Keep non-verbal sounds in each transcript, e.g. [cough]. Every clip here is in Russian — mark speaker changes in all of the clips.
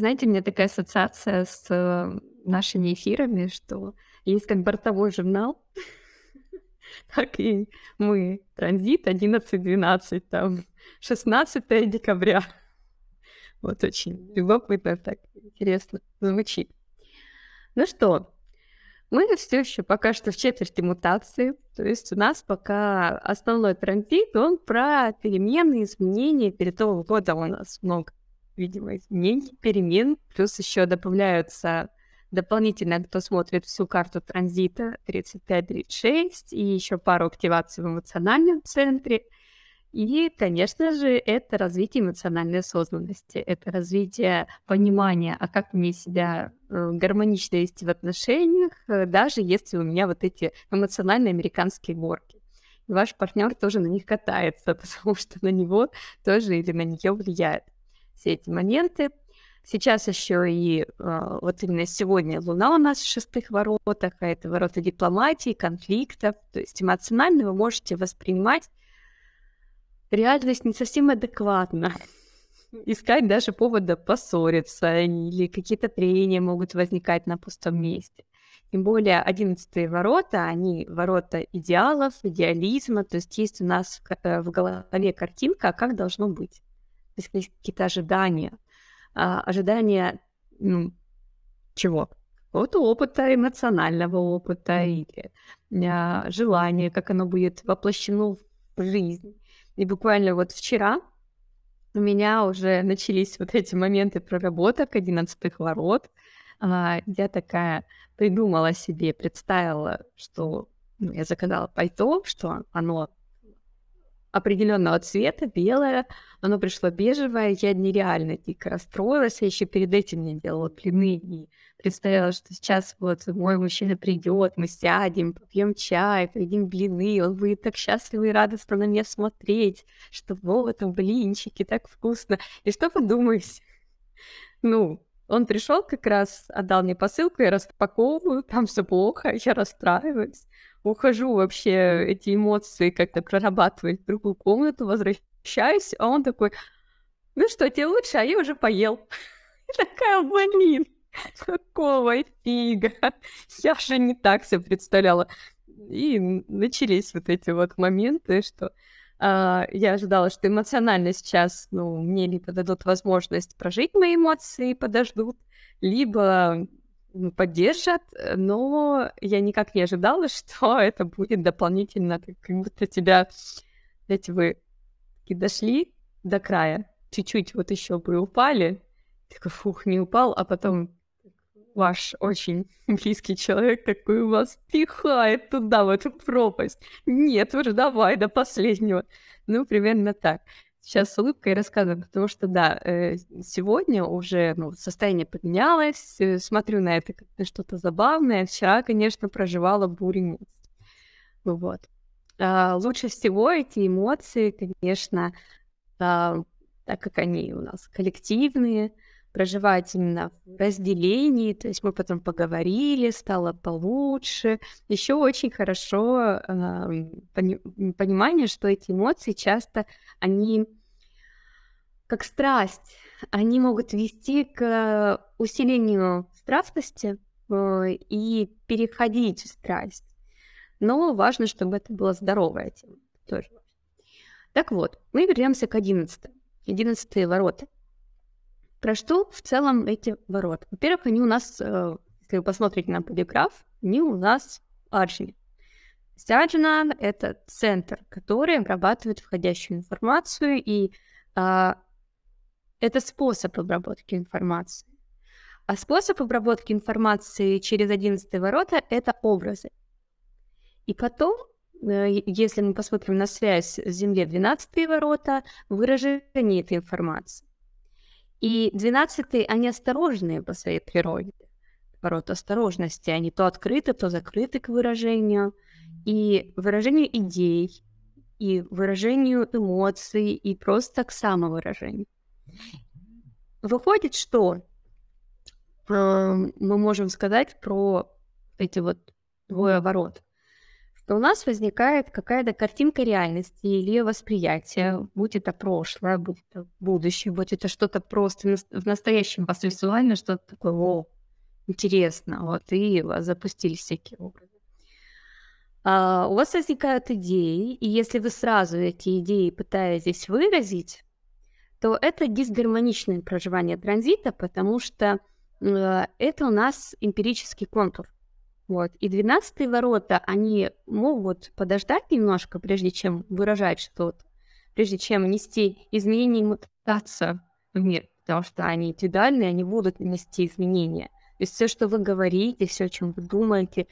Speaker 1: Знаете, у меня такая ассоциация с э, нашими эфирами, что есть как бортовой журнал, [laughs] так и мы. Транзит 11-12, там 16 декабря. Вот очень любопытно, так интересно звучит. Ну что, мы все еще пока что в четверти мутации, то есть у нас пока основной транзит, он про перемены, изменения. Перед того года у нас много, видимо, изменений, перемен, плюс еще добавляются дополнительно, кто смотрит всю карту транзита 35-36 и еще пару активаций в эмоциональном центре – и, конечно же, это развитие эмоциональной осознанности, это развитие понимания, а как мне себя э, гармонично вести в отношениях, э, даже если у меня вот эти эмоциональные американские горки. И ваш партнер тоже на них катается, [laughs] потому что на него тоже или на нее влияют все эти моменты. Сейчас еще и э, вот именно сегодня Луна у нас в шестых воротах, а это ворота дипломатии, конфликтов. То есть эмоционально вы можете воспринимать реальность не совсем адекватна. [laughs] Искать даже повода поссориться, или какие-то трения могут возникать на пустом месте. Тем более одиннадцатые ворота, они ворота идеалов, идеализма, то есть есть у нас э, в голове картинка, как должно быть. То есть какие-то ожидания. А, ожидания ну, чего? Вот опыта, эмоционального опыта или а, желания, как оно будет воплощено в жизнь. И буквально вот вчера у меня уже начались вот эти моменты проработок одиннадцатых ворот. А, я такая придумала себе, представила, что ну, я заказала пальто, что оно определенного цвета, белое, оно пришло бежевое, я нереально дико расстроилась, я еще перед этим не делала длины и представила, что сейчас вот мой мужчина придет, мы сядем, попьем чай, поедим блины, он будет так счастливый и радостно на меня смотреть, что вот там блинчики, так вкусно. И что подумаешь? [laughs] Ну, он пришел как раз, отдал мне посылку, я распаковываю, [laughs] там все плохо, я расстраиваюсь ухожу вообще эти эмоции как-то прорабатывать в другую комнату, возвращаюсь, а он такой, ну что, тебе лучше, а я уже поел. [laughs] такая, блин, какого фига? Я же не так все представляла. И начались вот эти вот моменты, что Uh, я ожидала, что эмоционально сейчас, ну, мне либо дадут возможность прожить мои эмоции, подождут, либо поддержат, э, но я никак не ожидала, [laughs] что это будет дополнительно, как будто тебя, знаете, вы дошли до края, чуть-чуть вот еще бы упали, такой, фух, не упал, а потом ваш очень [laughs] близкий человек такой вас пихает туда, в эту пропасть. Нет, уже давай до последнего. Ну, примерно так сейчас с улыбкой рассказываю, потому что, да, э, сегодня уже ну, состояние поменялось, э, смотрю на это как на что-то забавное. Вчера, конечно, проживала бурю. Вот. А, лучше всего эти эмоции, конечно, а, так как они у нас коллективные, проживать именно в разделении, то есть мы потом поговорили, стало получше. Еще очень хорошо э, пони- понимание, что эти эмоции часто они как страсть, они могут вести к усилению страстности э, и переходить в страсть. Но важно, чтобы это была здоровая тема. Тоже Так вот, мы вернемся к 11. 11 ворота. Про что в целом эти ворота? Во-первых, они у нас, э, если вы посмотрите на полиграф, они у нас аджни. Аджина — это центр, который обрабатывает входящую информацию, и а, это способ обработки информации. А способ обработки информации через 11 ворота — это образы. И потом, э, если мы посмотрим на связь с Землей 12 ворота, выражение этой информации. И 12 они осторожные по своей природе. Ворота осторожности, они то открыты, то закрыты к выражению. И выражению идей, и выражению эмоций, и просто к самовыражению. Выходит, что э, мы можем сказать про эти вот двое ворот. Что у нас возникает какая-то картинка реальности или восприятия, будь это прошлое, будь это будущее, будь это что-то просто в настоящем визуально, что-то такое, о, интересно, вот, и запустили всякие образы. А, у вас возникают идеи, и если вы сразу эти идеи пытаетесь выразить, то это дисгармоничное проживание транзита, потому что э, это у нас эмпирический контур. Вот. И двенадцатые ворота, они могут подождать немножко, прежде чем выражать что-то, прежде чем нести изменения и мутацию в мир, потому что они индивидуальные, они будут нести изменения. То есть все, что вы говорите, все, о чем вы думаете,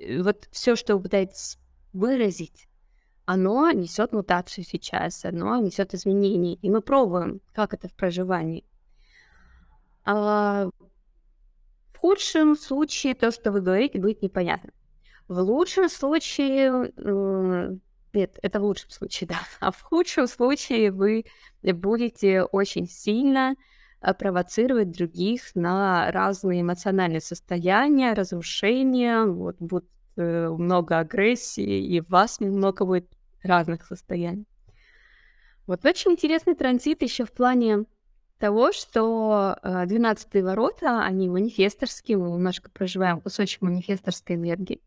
Speaker 1: э, вот все, что вы пытаетесь выразить, оно несет мутацию сейчас, оно несет изменения. И мы пробуем, как это в проживании. А худшем случае то, что вы говорите, будет непонятно. В лучшем случае, нет, это в лучшем случае, [laughs] да. А в худшем случае вы будете очень сильно э, провоцировать других на разные эмоциональные состояния, разрушения, вот будет э, много агрессии, и вас много будет разных состояний. Вот очень интересный транзит еще в плане того, что 12-е э, ворота, они манифесторские, мы немножко проживаем кусочек манифесторской энергии.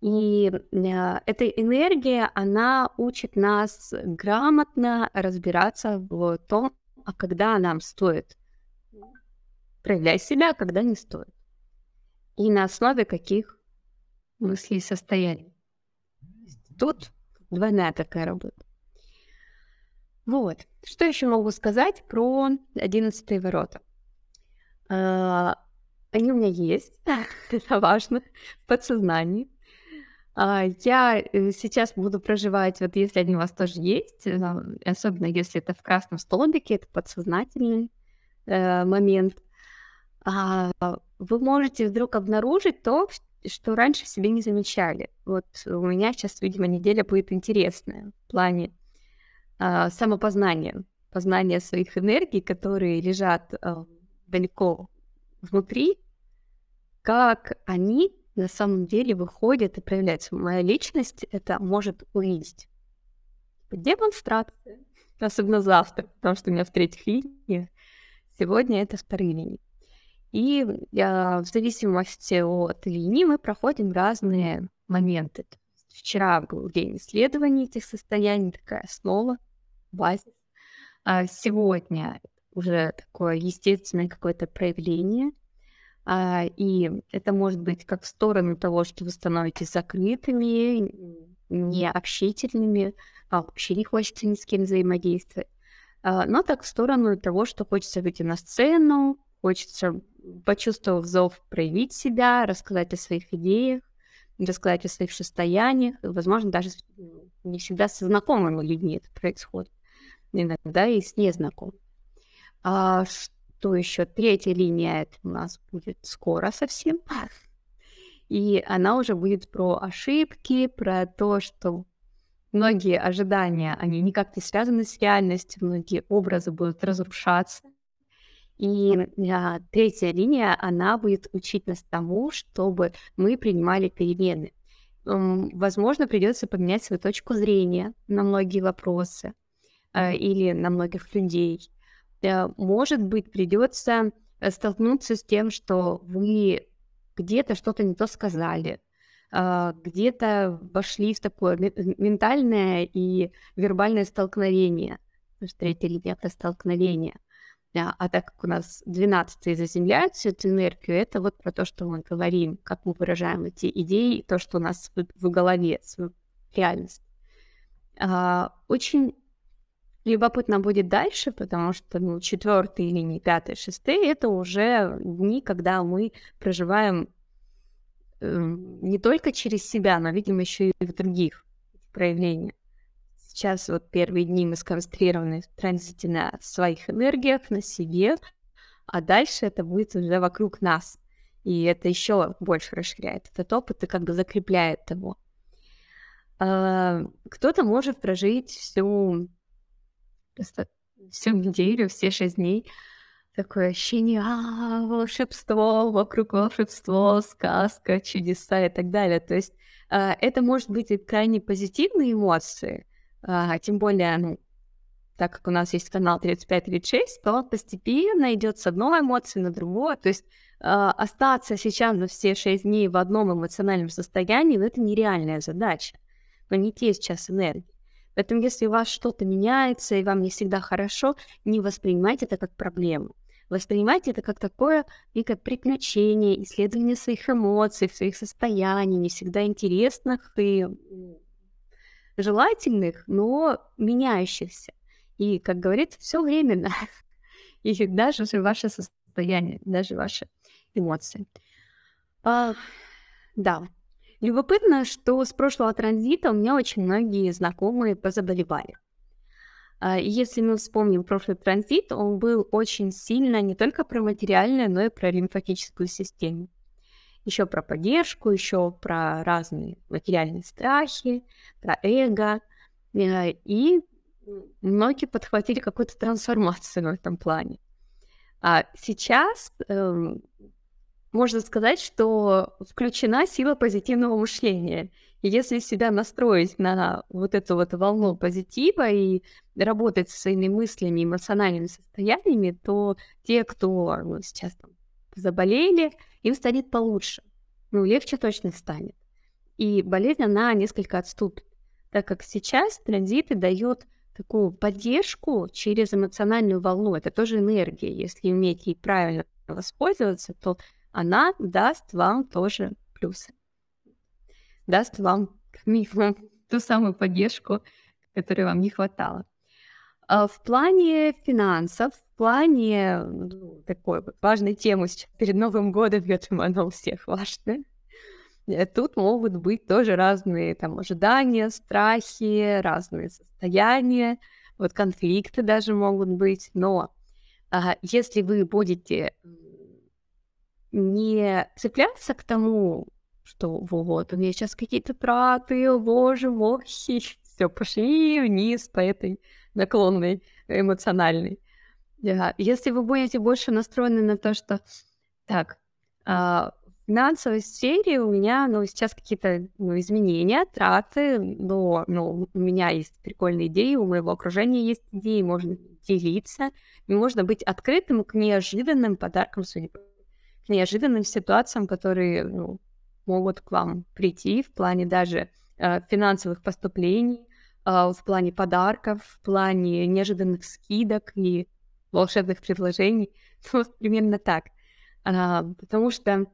Speaker 1: И э, эта энергия, она учит нас грамотно разбираться в том, а когда нам стоит проявлять себя, а когда не стоит. И на основе каких мыслей и состояний. Тут Двойная такая работа. Вот. Что еще могу сказать про одиннадцатые ворота? А, они у меня есть, [laughs] это важно, в подсознании. А, я э, сейчас буду проживать, вот если они у вас тоже есть, э, особенно если это в красном столбике, это подсознательный э, момент, а, вы можете вдруг обнаружить то, что раньше себе не замечали. Вот у меня сейчас, видимо, неделя будет интересная в плане э, самопознания, познания своих энергий, которые лежат э, далеко внутри, как они на самом деле выходят и проявляются. Моя личность это может увидеть. Демонстрация, особенно завтра, потому что у меня в третьих линиях. Сегодня это вторые линии. И э, в зависимости от линии мы проходим разные моменты. Вчера был день исследований этих состояний, такая основа, базис. А сегодня уже такое естественное какое-то проявление. А, и это может быть как в сторону того, что вы становитесь закрытыми, необщительными, а вообще не хочется ни с кем взаимодействовать. А, но так в сторону того, что хочется выйти на сцену, хочется почувствовав зов, проявить себя, рассказать о своих идеях, рассказать о своих состояниях. Возможно, даже не всегда со знакомыми людьми это происходит. Иногда и с незнакомыми. А что еще? Третья линия это у нас будет скоро совсем. И она уже будет про ошибки, про то, что многие ожидания, они никак не связаны с реальностью, многие образы будут разрушаться. И а, третья линия, она будет учить нас тому, чтобы мы принимали перемены. Возможно, придется поменять свою точку зрения на многие вопросы а, или на многих людей. А, может быть, придется э, столкнуться с тем, что вы где-то что-то не то сказали, где-то вошли в такое ментальное и вербальное столкновение. Третья линия — это столкновение. А, а так как у нас 12 заземляют всю эту энергию, это вот про то, что мы говорим, как мы выражаем эти идеи, то, что у нас в, в голове, свою реальность. А, очень любопытно будет дальше, потому что ну, четвертый или не пятый, шестый это уже дни, когда мы проживаем э, не только через себя, но, видимо, еще и в других проявлениях. Сейчас вот первые дни мы сконцентрированы в транзите на своих энергиях, на себе, а дальше это будет уже вокруг нас. И это еще больше расширяет этот опыт и как бы закрепляет его. А, кто-то может прожить всю, всю неделю, все шесть дней такое ощущение, а, волшебство, вокруг волшебство, сказка, чудеса и так далее. То есть А, это может быть и крайне позитивные эмоции, а, тем более, ну, так как у нас есть канал 35-36, то постепенно идет с одной эмоции на другую. То есть э, остаться сейчас за все 6 дней в одном эмоциональном состоянии, ну, это нереальная задача. Но не те сейчас энергии. Поэтому если у вас что-то меняется, и вам не всегда хорошо, не воспринимайте это как проблему. Воспринимайте это как такое некое приключение, исследование своих эмоций, своих состояний, не всегда интересных и желательных, но меняющихся. И, как говорится, все временно. [laughs] И даже ваше состояние, даже ваши эмоции. А, да. Любопытно, что с прошлого транзита у меня очень многие знакомые позаболевали. А, если мы вспомним прошлый транзит, он был очень сильно не только про материальное, но и про лимфатическую систему. Еще про поддержку, еще про разные материальные страхи, про эго. Э, и многие подхватили какую-то трансформацию в этом плане. А сейчас эм, можно сказать, что включена сила позитивного мышления. И если себя настроить на вот эту вот волну позитива и работать со своими мыслями, эмоциональными состояниями, то те, кто ну, сейчас там заболели, им станет получше. Ну, легче точно станет. И болезнь, она несколько отступит, так как сейчас транзиты дают такую поддержку через эмоциональную волну. Это тоже энергия. Если уметь ей правильно воспользоваться, то она даст вам тоже плюсы. Даст вам минимум [laughs] ту самую поддержку, которой вам не хватало. А в плане финансов, в плане ну, такой важной темы сейчас перед Новым годом, я думаю, она у всех важная. Э, тут могут быть тоже разные там ожидания, страхи, разные состояния, вот конфликты даже могут быть, но а, если вы будете не цепляться к тому, что вот, у меня сейчас какие-то траты, боже мой, все, пошли вниз по этой наклонной эмоциональной. Да. Если вы будете больше настроены на то, что так, а, финансовой сфере у меня, ну, сейчас какие-то ну, изменения, траты, но ну, у меня есть прикольные идеи, у моего окружения есть идеи, можно делиться, и можно быть открытым к неожиданным подаркам судьбы, неожиданным ситуациям, которые ну, могут к вам прийти в плане даже э, финансовых поступлений, э, в плане подарков, в плане неожиданных скидок и волшебных предложений. [laughs] Вот примерно так. А, потому что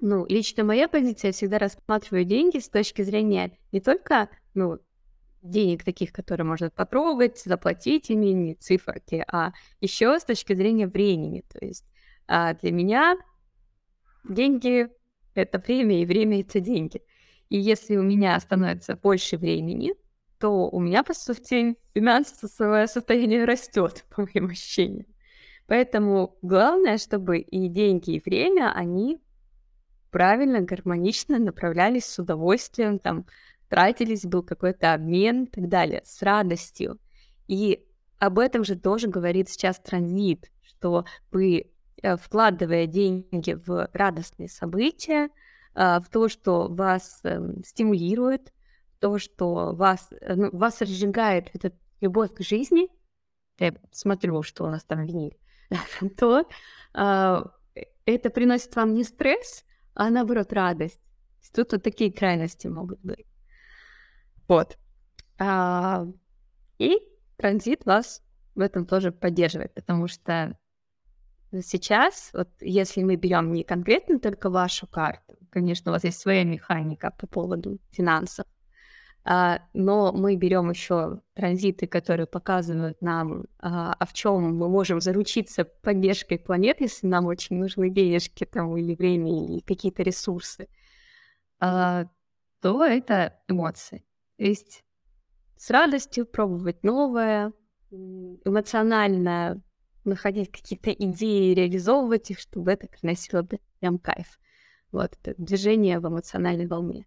Speaker 1: ну, лично моя позиция, я всегда рассматриваю деньги с точки зрения не только, ну, денег таких, которые можно потрогать, заплатить ими, не циферки, а еще с точки зрения времени. То есть а для меня деньги — это время, и время — это деньги. И если у меня становится больше времени, то у меня, по сути, финансовое состояние растет, [laughs] по моим ощущениям. Поэтому главное, чтобы и деньги, и время, они правильно, гармонично направлялись с удовольствием, там, тратились, был какой-то обмен и так далее, с радостью. И об этом же тоже говорит сейчас транзит, что вы, вкладывая деньги в радостные события, э, в то, что вас эм, стимулирует, то, что вас, э, ну, вас разжигает эта любовь к жизни, я смотрю, что у нас там винили, [laughs] то это приносит вам не стресс, а наоборот радость. Тут вот такие крайности могут быть. Вот. А, и транзит вас в этом тоже поддерживает, потому что сейчас, вот если мы берем не конкретно только вашу карту, конечно, у вас есть своя механика по поводу финансов, а, но мы берем еще транзиты, которые показывают нам, а, а в чем мы можем заручиться поддержкой планеты, если нам очень нужны денежки там, или время, или какие-то ресурсы, а, то это эмоции. То есть с радостью пробовать новое, эмоционально находить какие-то идеи, реализовывать их, чтобы это приносило прям кайф. Вот это движение в эмоциональной волне.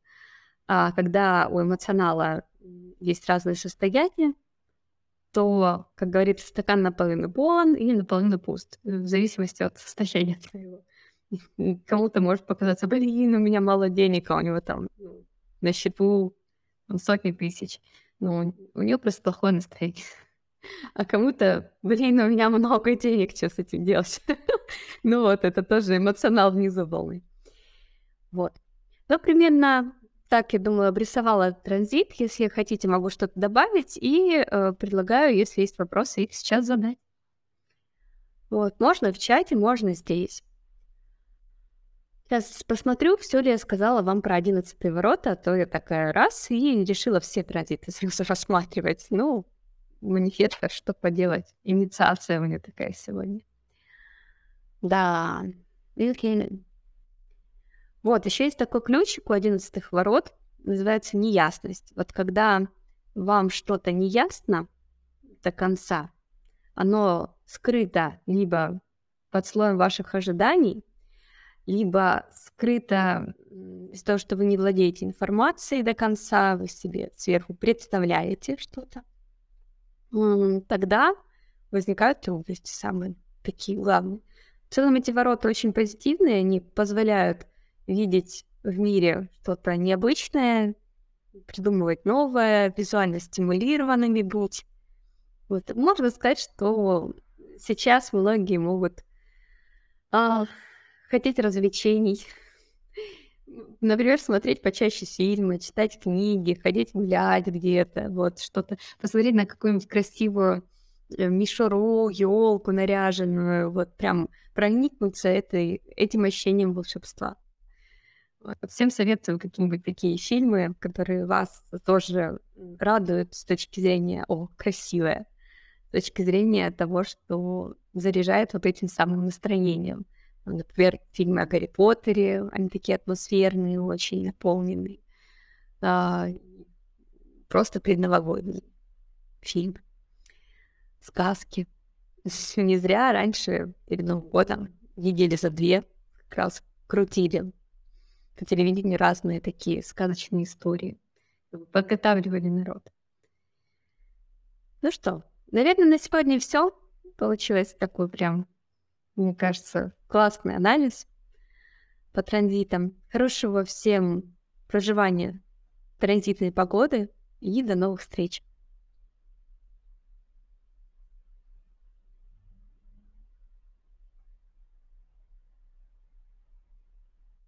Speaker 1: А когда у эмоционала есть разные состояния, то, как говорится, стакан наполовину полон или наполовину пуст, в зависимости от состояния твоего. [laughs] Кому-то может показаться, блин, у меня мало денег, а у него там ну, на счету ну, сотни тысяч. Ну, у нее просто плохое настроение. А кому-то, блин, у меня много денег, что с этим делать? [laughs] ну вот, это тоже эмоционал внизу волны. Вот. Ну, примерно так, я думаю, обрисовала транзит. Если хотите, могу что-то добавить. И э, предлагаю, если есть вопросы, их сейчас задать. Вот, можно в чате, можно здесь. Сейчас посмотрю, все ли я сказала вам про 11 ворота, а то я такая раз и решила все транзиты сразу [laughs] рассматривать. Ну, манифеста, что поделать. Инициация у меня такая сегодня. Да. Вот, еще есть такой ключик у 11 ворот, называется неясность. Вот когда вам что-то не ясно до конца, оно скрыто либо под слоем ваших ожиданий, либо скрыто из-за того, что вы не владеете информацией до конца, вы себе сверху представляете что-то, тогда возникают трудности самые такие главные. В целом эти ворота очень позитивные, они позволяют видеть в мире что-то необычное, придумывать новое, визуально стимулированными быть. Вот. Можно сказать, что сейчас многие могут а, хотеть развлечений, например, смотреть почаще фильмы, читать книги, ходить гулять где-то, вот что-то, посмотреть на какую-нибудь красивую э, мишуру, елку наряженную, вот прям проникнуться этой, этим ощущением волшебства. Всем советую какие-нибудь такие фильмы, которые вас тоже радуют с точки зрения, о, красивое, с точки зрения того, что заряжает вот этим самым настроением. Например, фильмы о Гарри Поттере, они такие атмосферные, очень наполненные. А, просто предновогодний фильм. Сказки. [laughs] Не зря раньше, перед Новым годом, недели за две как раз крутили по телевидению разные такие сказочные истории. Подготавливали народ. Ну что, наверное, на сегодня все. Получилось такой прям мне кажется, классный анализ по транзитам. Хорошего всем проживания транзитной погоды и до новых встреч.